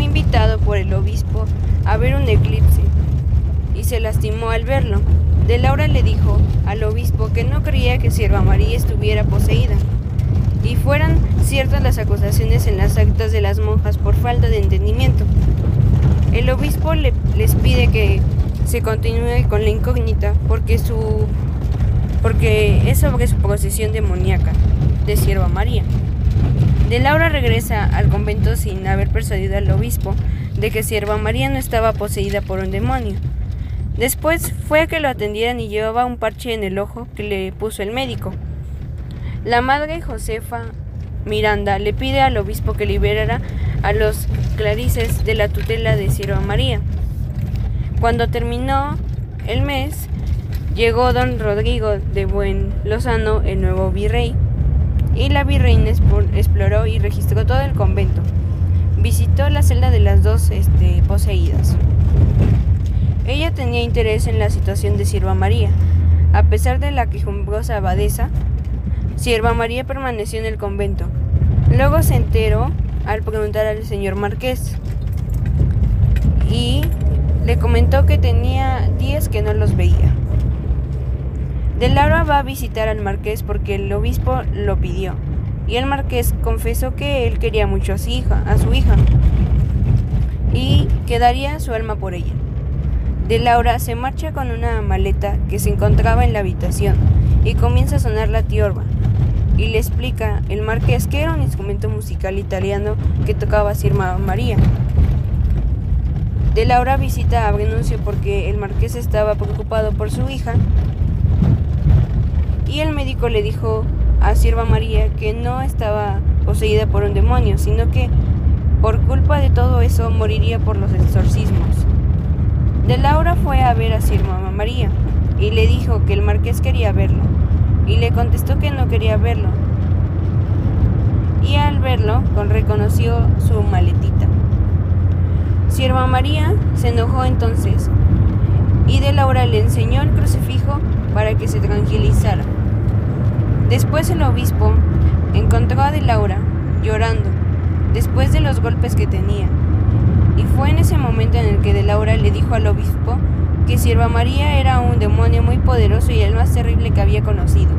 invitado por el obispo a ver un eclipse y se lastimó al verlo. De Laura le dijo al obispo que no creía que Sierva María estuviera poseída y fueran ciertas las acusaciones en las actas de las monjas por falta de entendimiento. El obispo le, les pide que se continúe con la incógnita porque su porque es sobre su posesión demoníaca de Sierva María. De Laura regresa al convento sin haber persuadido al obispo de que Sierva María no estaba poseída por un demonio. Después fue a que lo atendieran y llevaba un parche en el ojo que le puso el médico. La madre Josefa Miranda le pide al obispo que liberara a los clarices de la tutela de Sierva María. Cuando terminó el mes, llegó don Rodrigo de Buen Lozano, el nuevo virrey, y la virreina exploró y registró todo el convento. Visitó la celda de las dos este, poseídas. Ella tenía interés en la situación de Sierva María. A pesar de la quejumbrosa abadesa, Sierva María permaneció en el convento. Luego se enteró al preguntar al señor Marqués y le comentó que tenía días que no los veía. De Laura va a visitar al marqués porque el obispo lo pidió y el marqués confesó que él quería mucho a su hija, a su hija y que daría su alma por ella. De Laura se marcha con una maleta que se encontraba en la habitación y comienza a sonar la tiorba y le explica el marqués que era un instrumento musical italiano que tocaba Sirma María. De Laura visita a Brenuncio porque el marqués estaba preocupado por su hija y el médico le dijo a Sierva María que no estaba poseída por un demonio, sino que por culpa de todo eso moriría por los exorcismos. De Laura fue a ver a Sierva María y le dijo que el marqués quería verlo y le contestó que no quería verlo. Y al verlo, reconoció su maletita. Sierva María se enojó entonces y de Laura le enseñó el crucifijo para que se tranquilizara. Después el obispo encontró a de Laura llorando después de los golpes que tenía. Y fue en ese momento en el que de Laura le dijo al obispo que Sierva María era un demonio muy poderoso y el más terrible que había conocido.